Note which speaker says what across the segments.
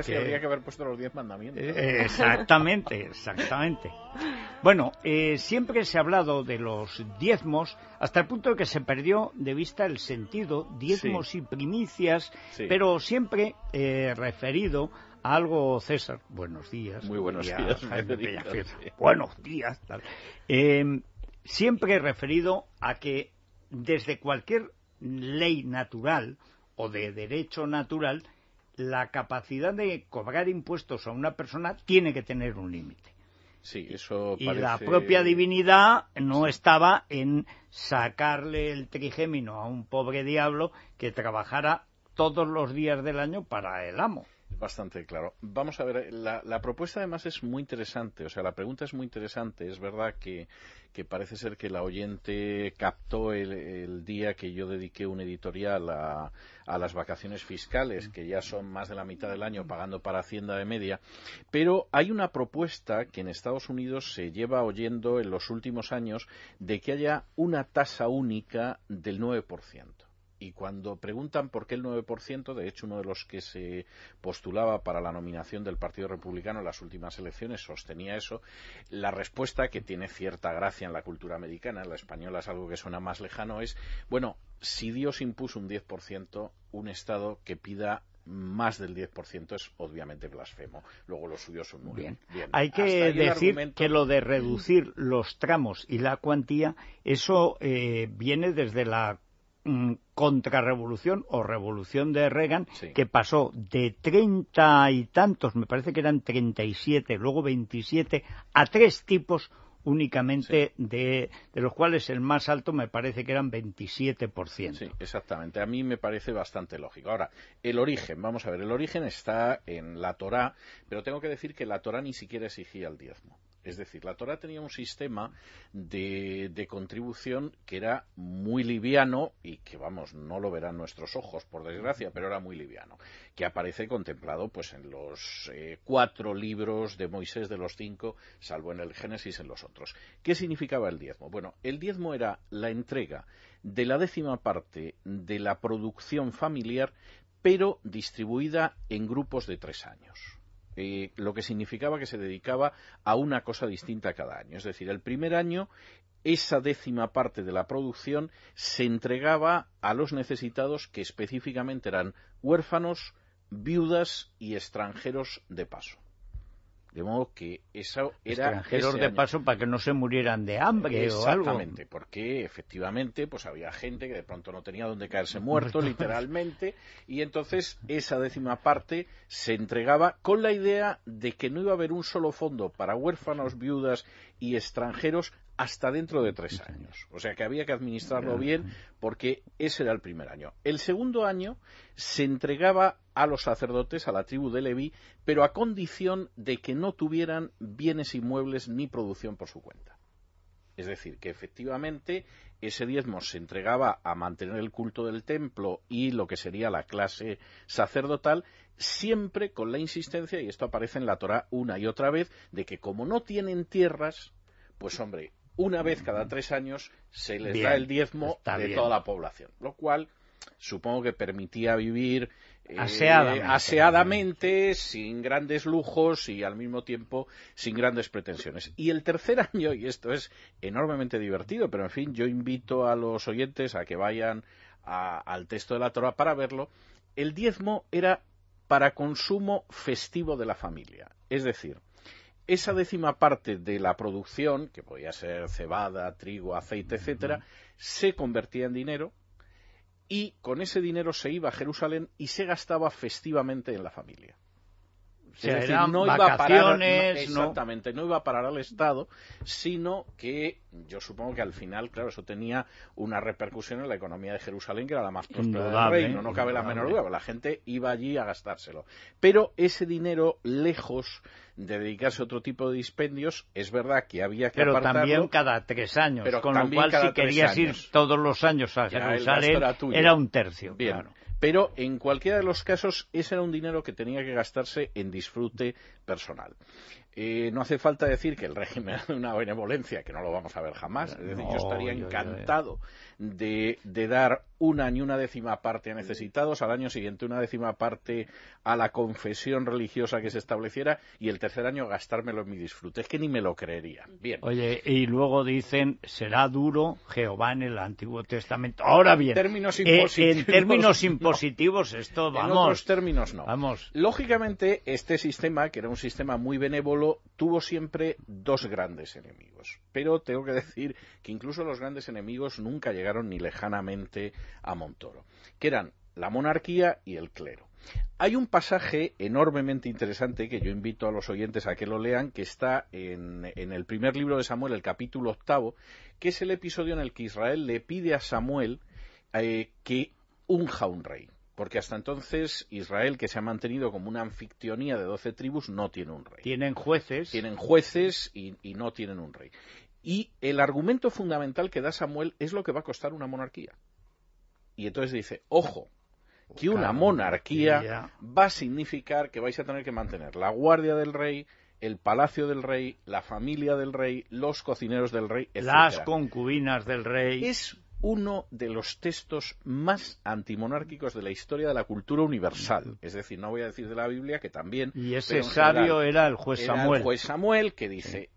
Speaker 1: Habría que haber puesto los diez mandamientos.
Speaker 2: Eh, exactamente, exactamente. Bueno, eh, siempre se ha hablado de los diezmos hasta el punto de que se perdió de vista el sentido, diezmos y primicias, pero siempre eh, referido a algo, César, buenos días.
Speaker 1: Muy buenos días.
Speaker 2: buenos días. siempre referido a que desde cualquier ley natural o de derecho natural la capacidad de cobrar impuestos a una persona tiene que tener un límite.
Speaker 1: Sí, eso
Speaker 2: y la propia divinidad no estaba en sacarle el trigémino a un pobre diablo que trabajara todos los días del año para el amo.
Speaker 1: Bastante claro. Vamos a ver, la, propuesta además es muy interesante, o sea, la pregunta es muy interesante. Es verdad que, parece ser que la oyente captó el, día que yo dediqué un editorial a, a, las vacaciones fiscales, que ya son más de la mitad del año pagando para Hacienda de media, pero hay una propuesta que en Estados Unidos se lleva oyendo en los últimos años de que haya una tasa única del 9% y cuando preguntan por qué el 9%, de hecho uno de los que se postulaba para la nominación del Partido Republicano en las últimas elecciones sostenía eso, la respuesta que tiene cierta gracia en la cultura americana, en la española es algo que suena más lejano, es, bueno, si Dios impuso un 10%, un Estado que pida más del 10% es obviamente blasfemo. Luego los suyos son muy bien.
Speaker 2: Hay que decir que lo de reducir los tramos y la cuantía, eso eh, viene desde la Mm, contrarrevolución o revolución de Reagan, que pasó de treinta y tantos, me parece que eran treinta y siete, luego veintisiete, a tres tipos únicamente de, de, los cuales el más alto me parece que eran 27%.
Speaker 1: Sí, exactamente. A mí me parece bastante lógico. Ahora, el origen, vamos a ver, el origen está en la Torá, pero tengo que decir que la Torá ni siquiera exigía el diezmo. Es decir, la Torah tenía un sistema de, contribución que era muy liviano y que, vamos, no lo verán nuestros ojos, por desgracia, pero era muy liviano, que aparece contemplado pues en los eh, cuatro libros de Moisés de los cinco, salvo en el Génesis en los otros. ¿Qué significaba el diezmo? Bueno, el diezmo era la entrega de la décima parte de la producción familiar, pero distribuida en grupos de tres años. Eh, lo que significaba que se dedicaba a una cosa distinta cada año. Es decir, el primer año esa décima parte de la producción se entregaba a los necesitados que específicamente eran huérfanos, viudas y extranjeros de paso. De modo que eso era
Speaker 2: extranjeros de paso para que no se murieran de hambre
Speaker 1: o algo. Exactamente, porque efectivamente pues había gente que de pronto no tenía donde caerse muerto literalmente y entonces esa décima parte se entregaba con la idea de que no iba a haber un solo fondo para huérfanos, viudas y extranjeros hasta dentro de tres años. O sea que había que administrarlo bien porque ese era el primer año. El segundo año se entregaba a los sacerdotes, a la tribu de Leví, pero a condición de que no tuvieran bienes inmuebles ni producción por su cuenta. Es decir, que efectivamente ese diezmo se entregaba a mantener el culto del templo y lo que sería la clase sacerdotal, siempre con la insistencia, y esto aparece en la Torah una y otra vez, de que como no tienen tierras, pues hombre, una vez cada tres años se les da el diezmo de toda la población, lo cual supongo que permitía vivir
Speaker 2: eh, aseadamente.
Speaker 1: sin grandes lujos y al mismo tiempo sin grandes pretensiones. Y el tercer año, y esto es enormemente divertido, pero en fin, yo invito a los oyentes a que vayan al texto de la Torah para verlo, el diezmo era para consumo festivo de la familia. Es decir, esa décima parte de la producción, que podía ser cebada, trigo, aceite, etcétera, se convertía en dinero y con ese dinero se iba a Jerusalén y se gastaba festivamente en la familia.
Speaker 2: Decir, no iba a parar,
Speaker 1: exactamente, no iba a parar al Estado, sino que yo supongo que al final, claro, eso tenía una repercusión en la economía de Jerusalén, que era la más próspera del reino, no cabe la menor duda, la gente iba allí a gastárselo. Pero ese dinero, lejos de dedicarse a otro tipo de dispendios, es verdad que había que
Speaker 2: Pero también cada tres años, pero con lo cual si querías ir todos los años a Jerusalén, era, un tercio.
Speaker 1: Bien. Pero en cualquiera de los casos, ese era un dinero que tenía que gastarse en disfrute personal. Eh, no hace falta decir que el régimen era una benevolencia, que no lo vamos a ver jamás. Es decir, yo estaría encantado de, dar una ni una décima parte a necesitados, al año siguiente una décima parte a la confesión religiosa que se estableciera y el tercer año gastármelo en mi disfrute. Es que ni me lo creería. Bien.
Speaker 2: Oye, y luego dicen, será duro Jehová en el Antiguo Testamento. Ahora bien,
Speaker 1: términos eh,
Speaker 2: en términos impositivos esto, vamos. En
Speaker 1: otros términos no. Vamos. Lógicamente, este sistema, que era un sistema muy benévolo, tuvo siempre dos grandes enemigos. Pero tengo que decir que incluso los grandes enemigos nunca llegaron ni lejanamente a Montoro, que eran la monarquía y el clero. Hay un pasaje enormemente interesante que yo invito a los oyentes a que lo lean, que está en, el primer libro de Samuel, el capítulo octavo, que es el episodio en el que Israel le pide a Samuel eh, que unja un rey. Porque hasta entonces Israel, que se ha mantenido como una anfictionía de doce tribus, no tiene un rey.
Speaker 2: Tienen jueces.
Speaker 1: Tienen jueces y no tienen un rey. Y el argumento fundamental que da Samuel es lo que va a costar una monarquía. Y entonces dice, ojo, que una monarquía va a significar que vais a tener que mantener la guardia del rey, el palacio del rey, la familia del rey, los cocineros del rey, etc.
Speaker 2: Las concubinas del rey.
Speaker 1: Es uno de los textos más antimonárquicos de la historia de la cultura universal. Es decir, no voy a decir de la Biblia, que también.
Speaker 2: Y ese sabio era el juez Samuel.
Speaker 1: El juez Samuel, que dice: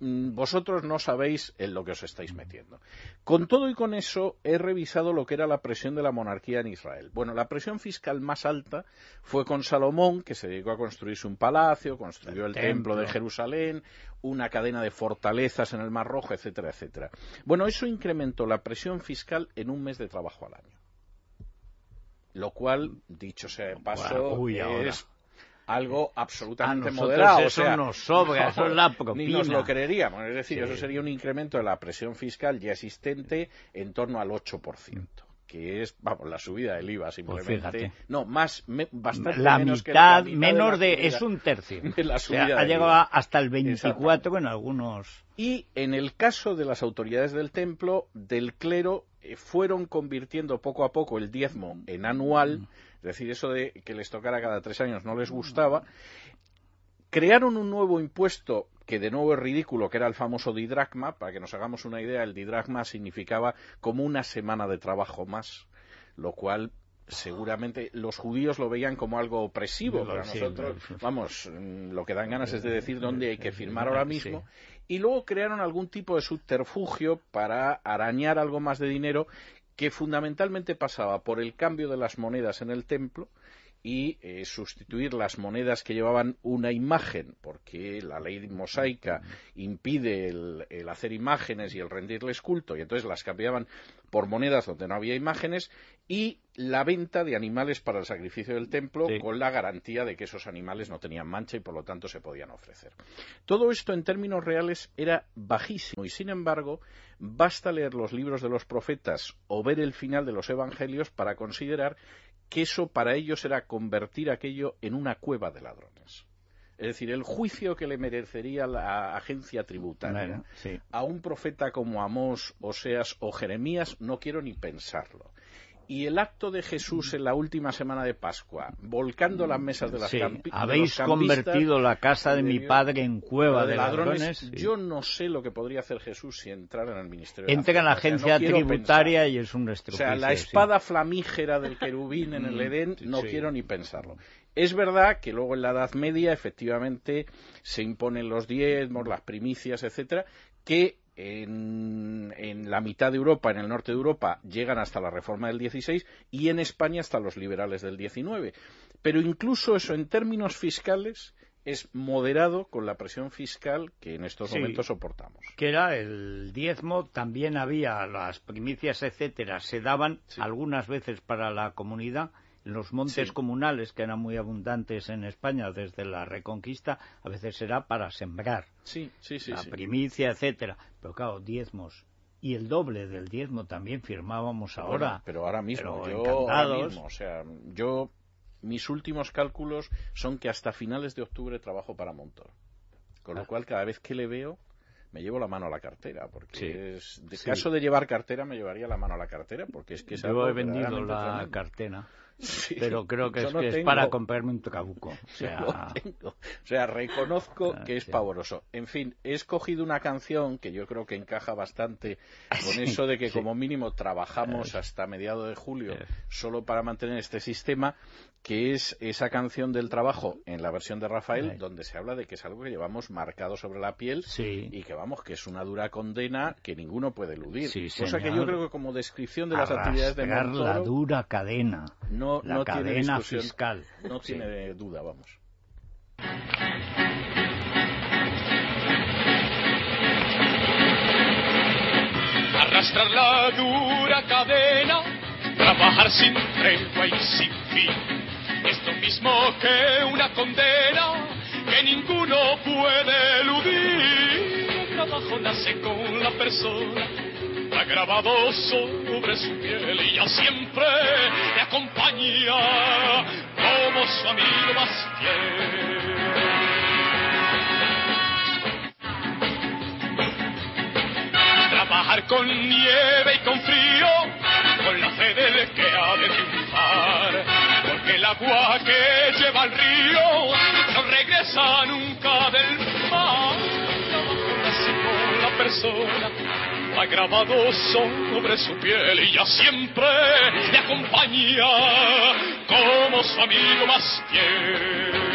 Speaker 1: vosotros no sabéis en lo que os estáis metiendo. Con todo y con eso, he revisado lo que era la presión de la monarquía en Israel. Bueno, la presión fiscal más alta fue con Salomón, que se dedicó a construirse un palacio, construyó el, templo. de Jerusalén, una cadena de fortalezas en el Mar Rojo, etcétera, etcétera. Bueno, eso incrementó la presión fiscal en un mes de trabajo al año. Lo cual, dicho sea de paso, es algo absolutamente moderado.
Speaker 2: Eso o sea, nos sobra, eso es la propina.
Speaker 1: Ni nos lo creeríamos. Es decir, eso sería un incremento de la presión fiscal ya existente en torno al 8% que es vamos la subida del IVA pues simplemente no más bastante
Speaker 2: la
Speaker 1: menos
Speaker 2: mitad,
Speaker 1: que
Speaker 2: la menos de, es un tercio
Speaker 1: la subida
Speaker 2: ha llegado hasta el 24 en algunos
Speaker 1: y en el caso de las autoridades del templo del clero eh, fueron convirtiendo poco a poco el diezmo en anual es decir, eso de que les tocara cada tres años no les gustaba. Crearon un nuevo impuesto que de nuevo es ridículo, que era el famoso didracma. Para que nos hagamos una idea, el didracma significaba como una semana de trabajo más, lo cual seguramente los judíos lo veían como algo opresivo, pero nosotros, vamos, mm, lo que dan ganas es de decir dónde hay que firmar ahora mismo. Y luego crearon algún tipo de subterfugio para arañar algo más de dinero que fundamentalmente pasaba por el cambio de las monedas en el templo y eh, sustituir las monedas que llevaban una imagen, porque la ley mosaica impide el, hacer imágenes y el rendirles culto, y entonces las cambiaban por monedas donde no había imágenes, y la venta de animales para el sacrificio del templo con la garantía de que esos animales no tenían mancha y por lo tanto se podían ofrecer. Todo esto en términos reales era bajísimo y sin embargo basta leer los libros de los profetas o ver el final de los evangelios para considerar que eso para ellos era convertir aquello en una cueva de ladrones. Es decir, el juicio que le merecería la agencia tributaria. A un profeta como Amós, Oseas o Jeremías, no quiero ni pensarlo y el acto de Jesús en la última semana de Pascua, volcando las mesas de las sí,
Speaker 2: Habéis convertido la casa de mi padre en cueva de, ladrones.
Speaker 1: Yo no sé lo que podría hacer Jesús si entrara en el ministerio.
Speaker 2: Entra en la agencia tributaria y es un
Speaker 1: O sea, la espada flamígera del querubín en el mm, Edén, no quiero ni pensarlo. Es verdad que luego en la Edad Media efectivamente se imponen los diezmos, las primicias, etcétera, que en, la mitad de Europa, en el norte de Europa, llegan hasta la reforma del 16 y en España hasta los liberales del 19. Pero incluso eso en términos fiscales es moderado con la presión fiscal que en estos momentos soportamos.
Speaker 2: Que era el diezmo, también había las primicias, etcétera, se daban algunas veces para la comunidad los montes comunales, que eran muy abundantes en España desde la Reconquista, a veces era para sembrar.
Speaker 1: Sí, sí, sí.
Speaker 2: La primicia, etcétera. Pero claro, diezmos. Y el doble del diezmo también firmábamos ahora.
Speaker 1: pero ahora mismo, yo ahora mismo, o sea, yo mis últimos cálculos son que hasta finales de octubre trabajo para Montor. Con lo ah. cual, cada vez que le veo, me llevo la mano a la cartera, porque es, de caso de llevar cartera, me llevaría la mano a la cartera, porque es que es
Speaker 2: Yo he vendido la cartera. Pero creo que, es, para comprarme un trabuco. O sea,
Speaker 1: o sea reconozco ah, que es pavoroso. En fin, he escogido una canción que yo creo que encaja bastante con eso de que como mínimo trabajamos eh. hasta mediados de julio eh. solo para mantener este sistema que es esa canción del trabajo en la versión de Rafael, donde se habla de que es algo que llevamos marcado sobre la piel y que vamos, que es una dura condena que ninguno puede eludir. Cosa que yo creo que como descripción de las actividades de Montoro,
Speaker 2: la dura cadena,
Speaker 1: no,
Speaker 2: la cadena
Speaker 1: tiene
Speaker 2: fiscal.
Speaker 1: No tiene duda, vamos.
Speaker 3: Arrastrar la dura cadena, trabajar sin tregua y sin fin es lo mismo que una condena que ninguno puede eludir. Nace con la persona, ha grabado sobre su piel y ya siempre le acompaña como su amigo más fiel. Trabajar con nieve y con frío, con la fe del que ha de triunfar el agua que lleva al río no regresa nunca persona, ha grabado sobre su piel y ya siempre le acompaña como su amigo más fiel.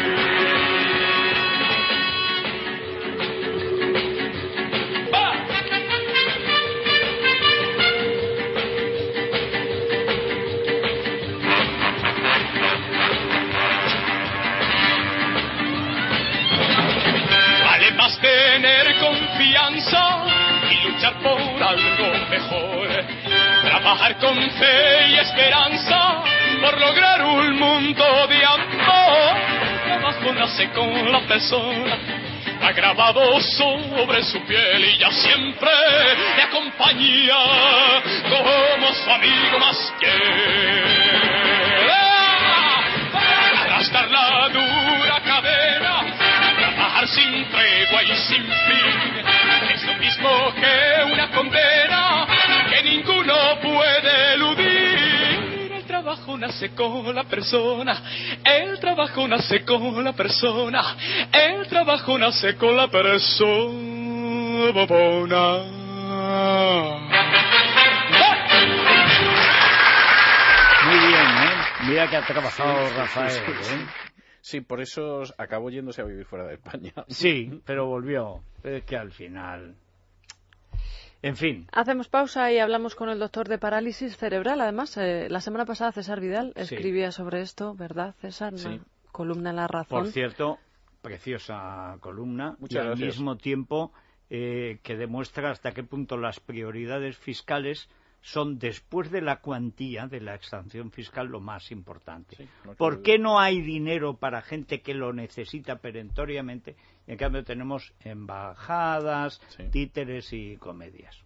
Speaker 3: Mejor. Trabajar con fe y esperanza por lograr un mundo de amor. trabajo nace con la persona, ha grabado sobre su piel y ya siempre le acompaña como su amigo más fiel. Trabajo nace con la persona, el trabajo nace con la persona, el trabajo nace con la persona.
Speaker 2: Muy bien, ¿eh? Mira que ha trabajado Rafael, ¿eh?
Speaker 1: Sí, por eso acabó yéndose a vivir fuera de España.
Speaker 2: Sí, pero volvió. Es que al final. En fin.
Speaker 4: Hacemos pausa y hablamos con el doctor de parálisis cerebral. Además, eh, la semana pasada César Vidal escribía sobre esto, ¿verdad, César? Sí. columna en La Razón.
Speaker 2: Por cierto, preciosa columna. y al mismo tiempo eh, que demuestra hasta qué punto las prioridades fiscales son después de la cuantía de la extracción fiscal lo más importante. ¿Por qué no hay dinero para gente que lo necesita perentoriamente? en cambio tenemos embajadas, títeres y comedias.